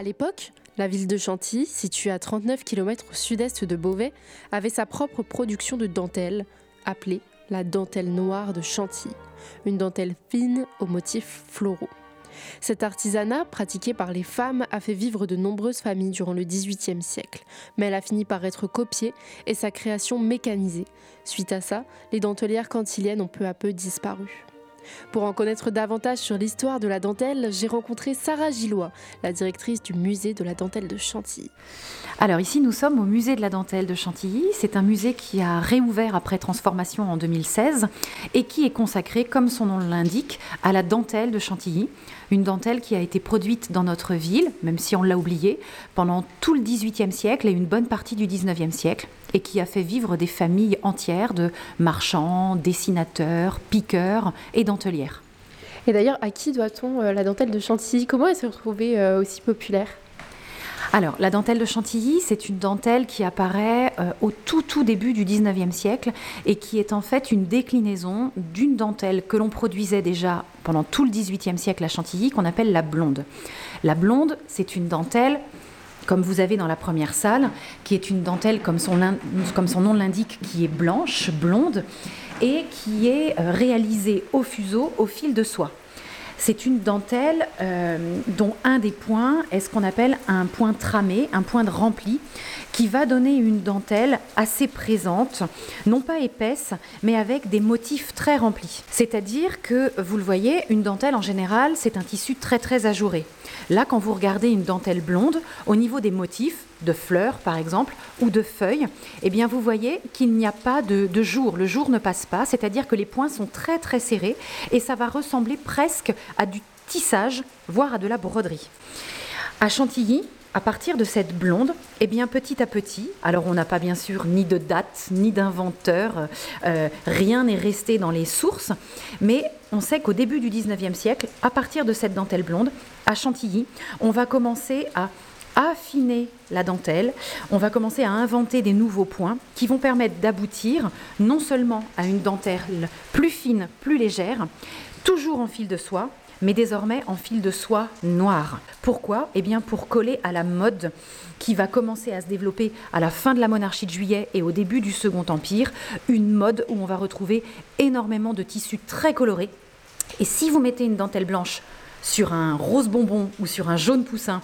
À l'époque, la ville de Chantilly, située à 39 km au sud-est de Beauvais, avait sa propre production de dentelle, appelée la dentelle noire de Chantilly, une dentelle fine aux motifs floraux. Cet artisanat, pratiqué par les femmes, a fait vivre de nombreuses familles durant le XVIIIe siècle, mais elle a fini par être copiée et sa création mécanisée. Suite à ça, les dentelières cantiliennes ont peu à peu disparu. Pour en connaître davantage sur l'histoire de la dentelle, j'ai rencontré Sarah Gillois, la directrice du musée de la dentelle de Chantilly. Alors ici, nous sommes au musée de la dentelle de Chantilly. C'est un musée qui a réouvert après transformation en 2016 et qui est consacré, comme son nom l'indique, à la dentelle de Chantilly. Une dentelle qui a été produite dans notre ville, même si on l'a oublié, pendant tout le XVIIIe siècle et une bonne partie du XIXe siècle et qui a fait vivre des familles entières de marchands, dessinateurs, piqueurs et dentelières. Et d'ailleurs, à qui doit-on euh, la dentelle de Chantilly? Comment elle s'est retrouvée euh, aussi populaire? Alors, la dentelle de Chantilly, c'est une dentelle qui apparaît euh, au tout tout début du 19e siècle et qui est en fait une déclinaison d'une dentelle que l'on produisait déjà pendant tout le 18e siècle à Chantilly, qu'on appelle la blonde. La blonde, c'est une dentelle comme vous avez dans la première salle, qui est une dentelle, comme son, nom l'indique, qui est blanche, blonde, et qui est euh, réalisée au fuseau, au fil de soie. C'est une dentelle euh, dont un des points est ce qu'on appelle un point tramé, un point de rempli, qui va donner une dentelle assez présente, non pas épaisse, mais avec des motifs très remplis. C'est-à-dire que, vous le voyez, une dentelle en général, c'est un tissu très très ajouré. Là, quand vous regardez une dentelle blonde, au niveau des motifs, de fleurs par exemple, ou de feuilles, eh bien vous voyez qu'il n'y a pas de, de, jour. Le jour ne passe pas, c'est-à-dire que les points sont très très serrés et ça va ressembler presque à du tissage, voire à de la broderie. À Chantilly, à partir de cette blonde, eh bien petit à petit, alors on n'a pas bien sûr ni de date, ni d'inventeur, euh, rien n'est resté dans les sources, mais on sait qu'au début du 19e siècle, à partir de cette dentelle blonde, à Chantilly, on va commencer à affiner la dentelle, on va commencer à inventer des nouveaux points qui vont permettre d'aboutir non seulement à une dentelle plus fine, plus légère, toujours en fil de soie, mais désormais en fil de soie noir. Pourquoi? Eh bien pour coller à la mode qui va commencer à se développer à la fin de la monarchie de juillet et au début du Second Empire, une mode où on va retrouver énormément de tissus très colorés. Et si vous mettez une dentelle blanche sur un rose bonbon ou sur un jaune poussin,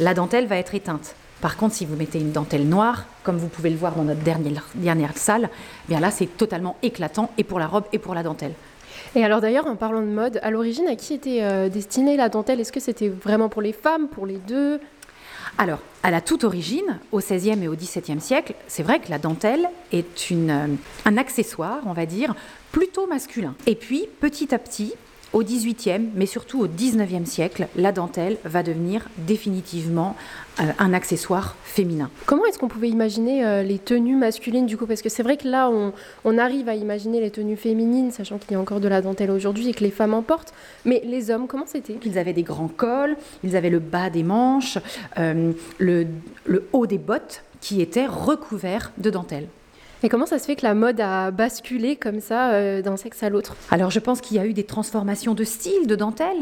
la dentelle va être éteinte. Par contre, si vous mettez une dentelle noire, comme vous pouvez le voir dans notre dernière, dernière salle, eh bien là, c'est totalement éclatant et pour la robe et pour la dentelle. Et alors d'ailleurs, en parlant de mode, à l'origine, à qui était euh, destinée la dentelle? Est-ce que c'était vraiment pour les femmes, pour les deux? Alors, à la toute origine, au XVIe et au XVIIe siècle, c'est vrai que la dentelle est euh, un accessoire, on va dire, plutôt masculin. Et puis, petit à petit, au XVIIIe, mais surtout au XIXe siècle, la dentelle va devenir définitivement euh, un accessoire féminin. Comment est-ce qu'on pouvait imaginer euh, les tenues masculines du coup? Parce que c'est vrai que là, on, arrive à imaginer les tenues féminines, sachant qu'il y a encore de la dentelle aujourd'hui et que les femmes en portent. Mais les hommes, comment c'était? Ils avaient des grands cols, ils avaient le bas des manches, euh, le, le haut des bottes qui étaient recouverts de dentelle. Et comment ça se fait que la mode a basculé comme ça euh, d'un sexe à l'autre? Alors je pense qu'il y a eu des transformations de style, de dentelle.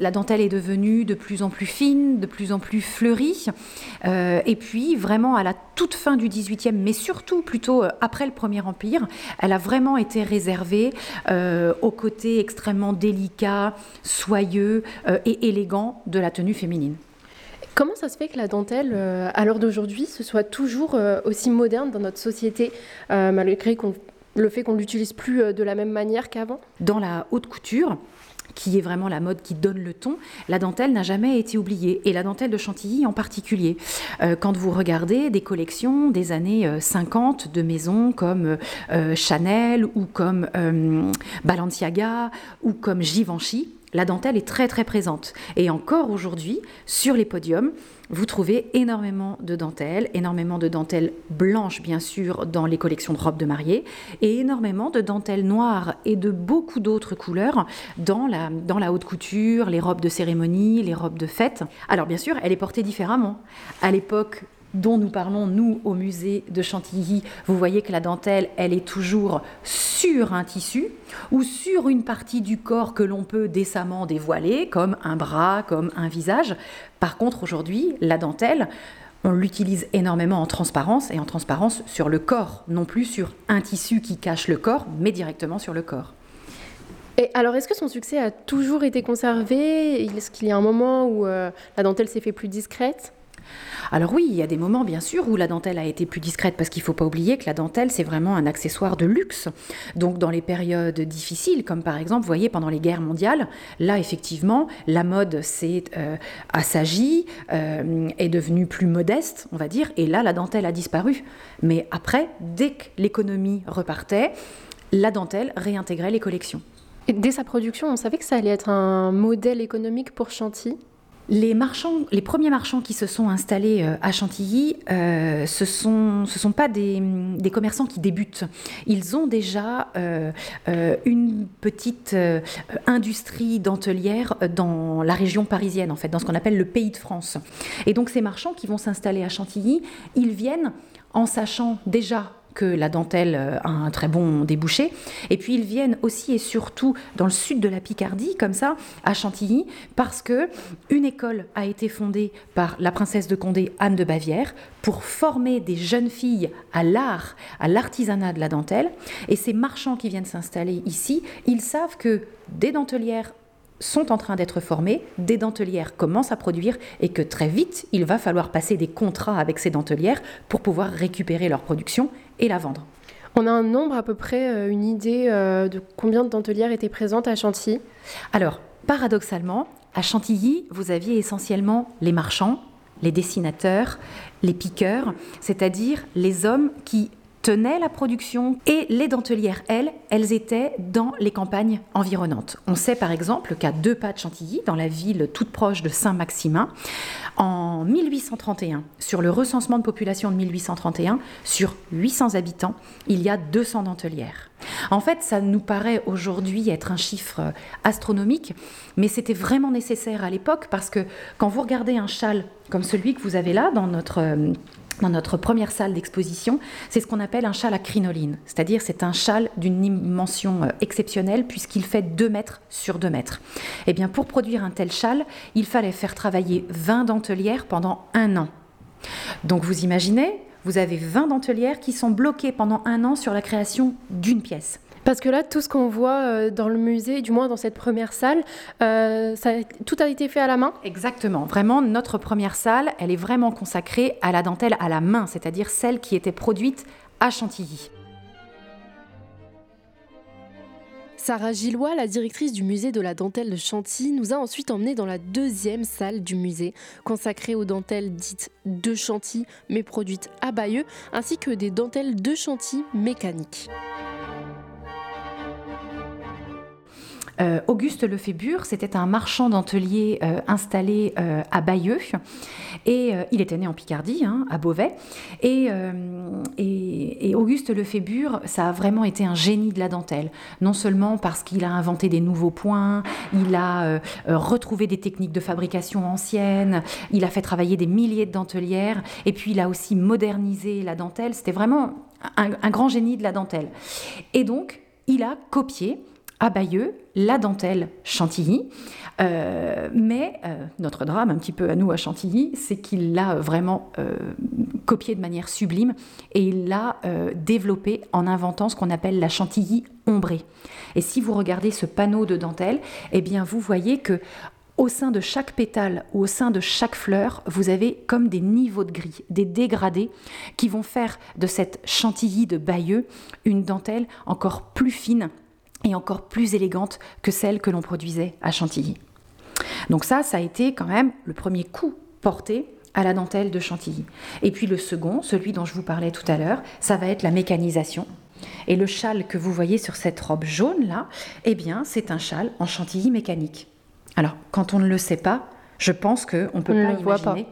La dentelle est devenue de plus en plus fine, de plus en plus fleurie. Euh, et puis vraiment à la toute fin du 18e, mais surtout plutôt euh, après le Premier Empire, elle a vraiment été réservée au côté extrêmement délicat, soyeux et élégant de la tenue féminine. Comment ça se fait que la dentelle, euh, à l'heure d'aujourd'hui, ce soit toujours euh, aussi moderne dans notre société, euh, malgré le fait qu'on ne l'utilise plus de la même manière qu'avant? Dans la haute couture, qui est vraiment la mode qui donne le ton, la dentelle n'a jamais été oubliée, et la dentelle de Chantilly en particulier. quand vous regardez des collections des années 50 de maisons comme Chanel ou comme Balenciaga ou comme Givenchy, la dentelle est très très présente. Et encore aujourd'hui, sur les podiums, vous trouvez énormément de dentelles, énormément de dentelles blanches bien sûr dans les collections de robes de mariée, et énormément de dentelles noires et de beaucoup d'autres couleurs dans la, dans la haute couture, les robes de cérémonie, les robes de fête. Alors bien sûr, elle est portée différemment. À l'époque dont nous parlons, nous, au musée de Chantilly, vous voyez que la dentelle, elle est toujours sur un tissu ou sur une partie du corps que l'on peut décemment dévoiler, comme un bras, comme un visage. Par contre, aujourd'hui, la dentelle, on l'utilise énormément en transparence et en transparence sur le corps, non plus sur un tissu qui cache le corps, mais directement sur le corps. Et alors, est-ce que son succès a toujours été conservé? Est-ce qu'il y a un moment où euh, la dentelle s'est fait plus discrète? Alors oui, il y a des moments bien sûr où la dentelle a été plus discrète parce qu'il ne faut pas oublier que la dentelle c'est vraiment un accessoire de luxe. Donc dans les périodes difficiles, comme par exemple, vous voyez pendant les guerres mondiales, là effectivement la mode s'est euh, assagie, euh, est devenue plus modeste, on va dire, et là la dentelle a disparu. Mais après, dès que l'économie repartait, la dentelle réintégrait les collections. Et dès sa production, on savait que ça allait être un modèle économique pour Chantilly? Les, premiers marchands qui se sont installés euh, à Chantilly, euh, ce ne sont pas des, commerçants qui débutent. Ils ont déjà euh, une petite industrie dentelière dans la région parisienne, en fait, dans ce qu'on appelle le pays de France. Et donc ces marchands qui vont s'installer à Chantilly, ils viennent en sachant déjà que la dentelle euh, a un très bon débouché. Et puis ils viennent aussi et surtout dans le sud de la Picardie, comme ça, à Chantilly, parce que une école a été fondée par la princesse de Condé, Anne de Bavière, pour former des jeunes filles à l'art, à l'artisanat de la dentelle. Et ces marchands qui viennent s'installer ici, ils savent que des dentelières sont en train d'être formées, des dentelières commencent à produire et que très vite, il va falloir passer des contrats avec ces dentelières pour pouvoir récupérer leur production et la vendre. On a un nombre à peu près, euh, une idée euh, de combien de dentelières étaient présentes à Chantilly? Alors, paradoxalement, à Chantilly, vous aviez essentiellement les marchands, les dessinateurs, les piqueurs, c'est-à-dire les hommes qui tenaient la production et les dentelières, elles, elles étaient dans les campagnes environnantes. On sait par exemple qu'à deux pas de Chantilly, dans la ville toute proche de Saint-Maximin, en 1831, sur le recensement de population de 1831, sur 800 habitants, il y a 200 dentelières. En fait, ça nous paraît aujourd'hui être un chiffre astronomique, mais c'était vraiment nécessaire à l'époque parce que quand vous regardez un châle comme celui que vous avez là dans notre dans notre première salle d'exposition, c'est ce qu'on appelle un châle à crinoline. C'est-à-dire c'est un châle d'une dimension euh, exceptionnelle puisqu'il fait 2 mètres sur 2 mètres. Eh bien pour produire un tel châle, il fallait faire travailler 20 dentelières pendant un an. Donc vous imaginez, vous avez 20 dentelières qui sont bloquées pendant un an sur la création d'une pièce. Parce que là, tout ce qu'on voit euh, dans le musée, du moins dans cette première salle, euh, ça, tout a été fait à la main? Exactement. Vraiment, notre première salle, elle est vraiment consacrée à la dentelle à la main, c'est-à-dire celle qui était produite à Chantilly. Sarah Gillois, la directrice du musée de la dentelle de Chantilly, nous a ensuite emmenés dans la deuxième salle du musée, consacrée aux dentelles dites de Chantilly, mais produites à Bayeux, ainsi que des dentelles de Chantilly mécaniques. Euh, Auguste Lefébure, c'était un marchand dentelier euh, installé euh, à Bayeux. Et il était né en Picardie, hein, à Beauvais. Et, Auguste Lefébure, ça a vraiment été un génie de la dentelle. Non seulement parce qu'il a inventé des nouveaux points, il a retrouvé des techniques de fabrication anciennes, il a fait travailler des milliers de dentelières, et puis il a aussi modernisé la dentelle. C'était vraiment un grand génie de la dentelle. Et donc, il a copié à Bayeux, la dentelle Chantilly. Euh, mais euh, notre drame, un petit peu à nous à Chantilly, c'est qu'il l'a vraiment euh, copié de manière sublime et il l'a développé en inventant ce qu'on appelle la Chantilly ombrée. Et si vous regardez ce panneau de dentelle, eh bien vous voyez que au sein de chaque pétale ou au sein de chaque fleur, vous avez comme des niveaux de gris, des dégradés qui vont faire de cette chantilly de Bayeux une dentelle encore plus fine et encore plus élégante que celle que l'on produisait à Chantilly. Donc ça, ça a été quand même le premier coup porté à la dentelle de Chantilly. Et puis le second, celui dont je vous parlais tout à l'heure, ça va être la mécanisation. Et le châle que vous voyez sur cette robe jaune là, eh bien, c'est un châle en chantilly mécanique. Alors, quand on ne le sait pas, je pense qu'on ne peut pas imaginer.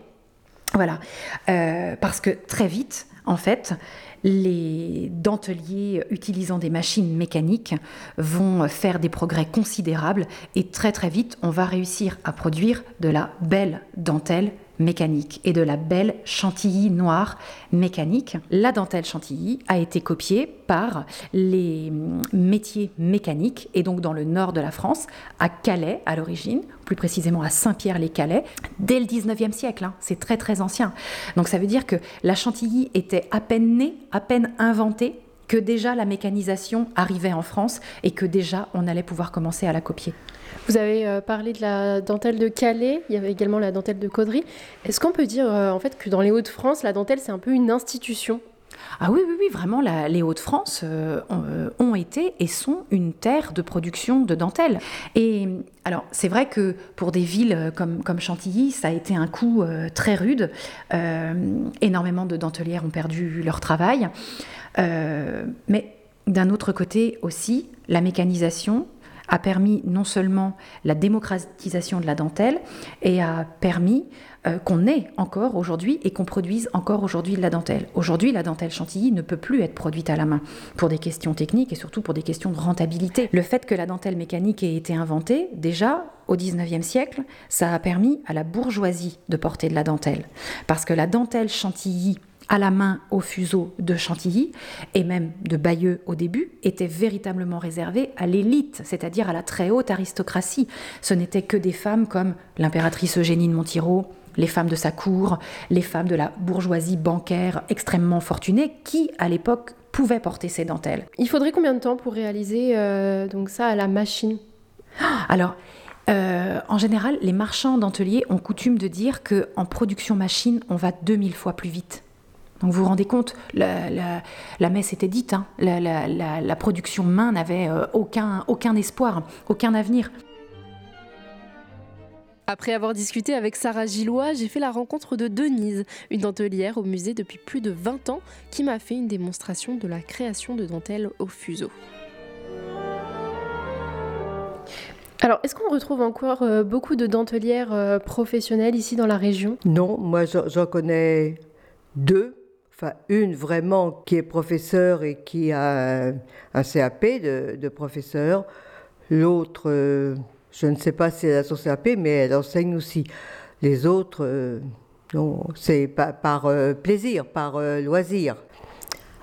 Voilà, euh, parce que très vite, en fait, les denteliers utilisant des machines mécaniques vont faire des progrès considérables et très très vite, on va réussir à produire de la belle dentelle mécanique et de la belle chantilly noire mécanique. La dentelle chantilly a été copiée par les métiers mécaniques et donc dans le nord de la France, à Calais à l'origine, plus précisément à Saint-Pierre-les-Calais, dès le 19e siècle. Hein. C'est très très ancien. Donc ça veut dire que la chantilly était à peine née, à peine inventée que déjà la mécanisation arrivait en France et que déjà on allait pouvoir commencer à la copier. Vous avez euh, parlé de la dentelle de Calais, il y avait également la dentelle de Caudry. Est-ce qu'on peut dire euh, en fait que dans les Hauts-de-France, la dentelle c'est un peu une institution? Ah oui, oui, oui, vraiment, les Hauts-de-France euh, ont été et sont une terre de production de dentelle. Et alors, c'est vrai que pour des villes comme, comme Chantilly, ça a été un coup très rude. énormément de dentelières ont perdu leur travail. mais d'un autre côté aussi, la mécanisation a permis non seulement la démocratisation de la dentelle, et a permis euh, qu'on ait encore aujourd'hui et qu'on produise encore aujourd'hui de la dentelle. Aujourd'hui, la dentelle chantilly ne peut plus être produite à la main pour des questions techniques et surtout pour des questions de rentabilité. Le fait que la dentelle mécanique ait été inventée, déjà au 19e siècle, ça a permis à la bourgeoisie de porter de la dentelle. Parce que la dentelle chantilly à la main au fuseau de Chantilly, et même de Bayeux au début, était véritablement réservé à l'élite, c'est-à-dire à la très haute aristocratie. Ce n'était que des femmes comme l'impératrice Eugénie de Montiro, les femmes de sa cour, les femmes de la bourgeoisie bancaire extrêmement fortunée, qui, à l'époque, pouvaient porter ces dentelles. Il faudrait combien de temps pour réaliser euh, donc ça à la machine? Alors, euh, en général, les marchands denteliers ont coutume de dire qu'en production machine, on va 2000 fois plus vite. Donc vous vous rendez compte, la, messe était dite, hein. la, production main n'avait euh, aucun, aucun espoir, aucun avenir. Après avoir discuté avec Sarah Gillois, j'ai fait la rencontre de Denise, une dentelière au musée depuis plus de 20 ans, qui m'a fait une démonstration de la création de dentelles au fuseau. Alors, est-ce qu'on retrouve encore euh, beaucoup de dentelières euh, professionnelles ici dans la région? Non, moi j'en connais deux enfin une vraiment qui est professeur et qui a un, CAP de, professeur, l'autre, euh, je ne sais pas si elle a son CAP, mais elle enseigne aussi. Les autres, euh, non, c'est par euh, plaisir, par loisir.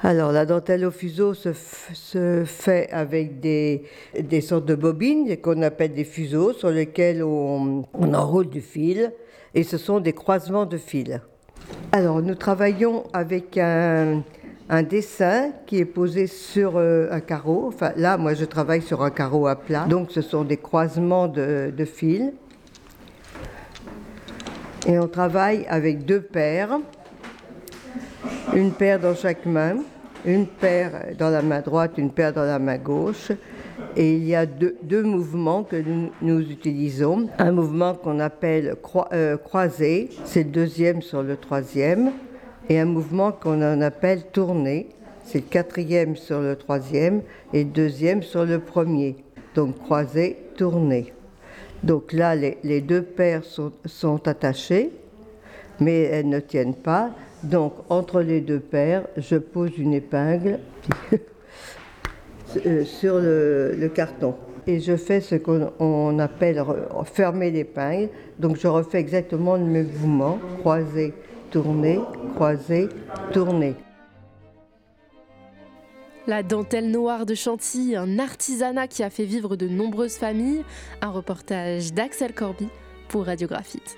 Alors, la dentelle au fuseau se, fait avec des, sortes de bobines qu'on appelle des fuseaux sur lesquels on, on enroule du fil et ce sont des croisements de fils. Alors, nous travaillons avec un, dessin qui est posé sur euh, un carreau. Enfin, là, moi, je travaille sur un carreau à plat. Donc, ce sont des croisements de, fils. Et on travaille avec deux paires. Une paire dans chaque main. Une paire dans la main droite, une paire dans la main gauche. Et il y a deux, mouvements que nous, utilisons. Un mouvement qu'on appelle euh, croisé, c'est le deuxième sur le troisième. Et un mouvement qu'on appelle tourné, c'est le quatrième sur le troisième et le deuxième sur le premier. Donc croisé, tourné. Donc là, les, deux paires sont, sont attachées, mais elles ne tiennent pas. Donc entre les deux paires, je pose une épingle. Euh, sur le, carton. Et je fais ce qu'on appelle fermer l'épingle. Donc je refais exactement le même mouvement, croiser, tourner, croiser, tourner. La dentelle noire de Chantilly, un artisanat qui a fait vivre de nombreuses familles, un reportage d'Axel Corby pour Radiographite.